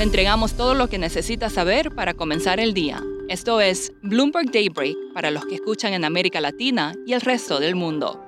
Le entregamos todo lo que necesita saber para comenzar el día. Esto es Bloomberg Daybreak para los que escuchan en América Latina y el resto del mundo.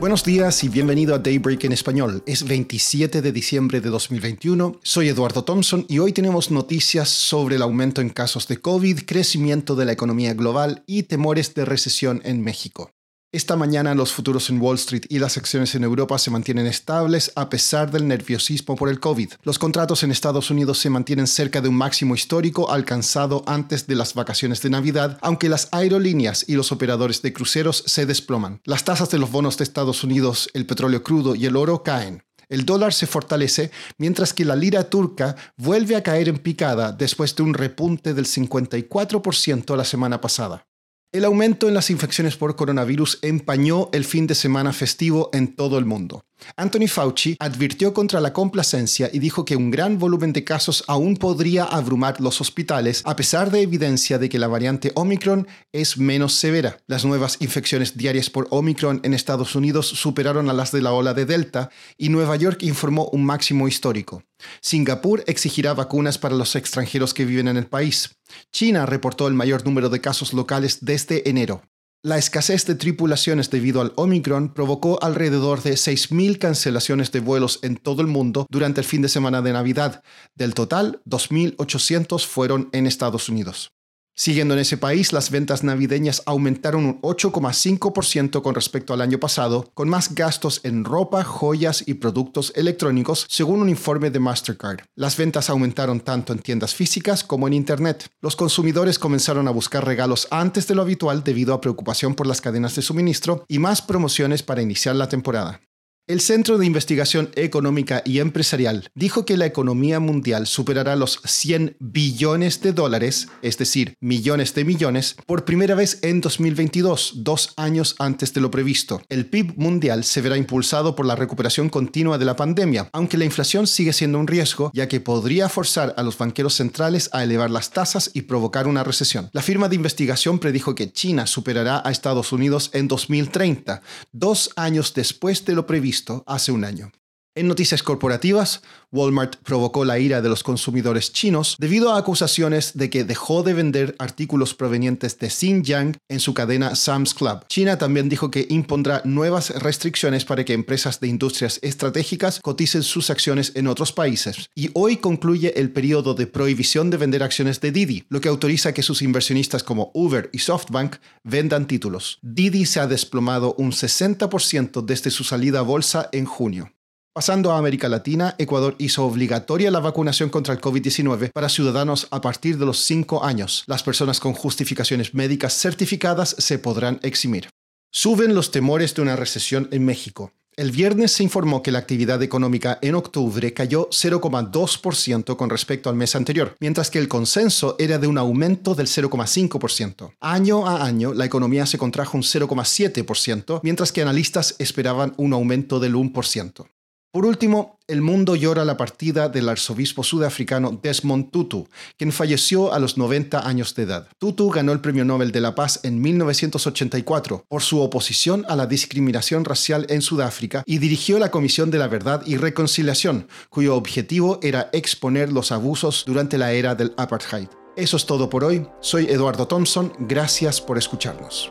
Buenos días y bienvenido a Daybreak en español. Es 27 de diciembre de 2021. Soy Eduardo Thompson y hoy tenemos noticias sobre el aumento en casos de COVID, crecimiento de la economía global y temores de recesión en México. Esta mañana los futuros en Wall Street y las acciones en Europa se mantienen estables a pesar del nerviosismo por el COVID. Los contratos en Estados Unidos se mantienen cerca de un máximo histórico alcanzado antes de las vacaciones de Navidad, aunque las aerolíneas y los operadores de cruceros se desploman. Las tasas de los bonos de Estados Unidos, el petróleo crudo y el oro caen. El dólar se fortalece mientras que la lira turca vuelve a caer en picada después de un repunte del 54% la semana pasada. El aumento en las infecciones por coronavirus empañó el fin de semana festivo en todo el mundo. Anthony Fauci advirtió contra la complacencia y dijo que un gran volumen de casos aún podría abrumar los hospitales a pesar de evidencia de que la variante Omicron es menos severa. Las nuevas infecciones diarias por Omicron en Estados Unidos superaron a las de la ola de Delta y Nueva York informó un máximo histórico. Singapur exigirá vacunas para los extranjeros que viven en el país. China reportó el mayor número de casos locales desde enero. La escasez de tripulaciones debido al Omicron provocó alrededor de 6.000 cancelaciones de vuelos en todo el mundo durante el fin de semana de Navidad. Del total, 2.800 fueron en Estados Unidos. Siguiendo en ese país, las ventas navideñas aumentaron un 8,5% con respecto al año pasado, con más gastos en ropa, joyas y productos electrónicos, según un informe de Mastercard. Las ventas aumentaron tanto en tiendas físicas como en Internet. Los consumidores comenzaron a buscar regalos antes de lo habitual debido a preocupación por las cadenas de suministro y más promociones para iniciar la temporada. El Centro de Investigación Económica y Empresarial dijo que la economía mundial superará los 100 billones de dólares, es decir, millones de millones, por primera vez en 2022, dos años antes de lo previsto. El PIB mundial se verá impulsado por la recuperación continua de la pandemia, aunque la inflación sigue siendo un riesgo, ya que podría forzar a los banqueros centrales a elevar las tasas y provocar una recesión. La firma de investigación predijo que China superará a Estados Unidos en 2030, dos años después de lo previsto hace un año. En noticias corporativas, Walmart provocó la ira de los consumidores chinos debido a acusaciones de que dejó de vender artículos provenientes de Xinjiang en su cadena Sam's Club. China también dijo que impondrá nuevas restricciones para que empresas de industrias estratégicas coticen sus acciones en otros países. Y hoy concluye el periodo de prohibición de vender acciones de Didi, lo que autoriza que sus inversionistas como Uber y SoftBank vendan títulos. Didi se ha desplomado un 60% desde su salida a bolsa en junio. Pasando a América Latina, Ecuador hizo obligatoria la vacunación contra el COVID-19 para ciudadanos a partir de los 5 años. Las personas con justificaciones médicas certificadas se podrán eximir. Suben los temores de una recesión en México. El viernes se informó que la actividad económica en octubre cayó 0,2% con respecto al mes anterior, mientras que el consenso era de un aumento del 0,5%. Año a año, la economía se contrajo un 0,7%, mientras que analistas esperaban un aumento del 1%. Por último, el mundo llora la partida del arzobispo sudafricano Desmond Tutu, quien falleció a los 90 años de edad. Tutu ganó el Premio Nobel de la Paz en 1984 por su oposición a la discriminación racial en Sudáfrica y dirigió la Comisión de la Verdad y Reconciliación, cuyo objetivo era exponer los abusos durante la era del apartheid. Eso es todo por hoy. Soy Eduardo Thompson. Gracias por escucharnos.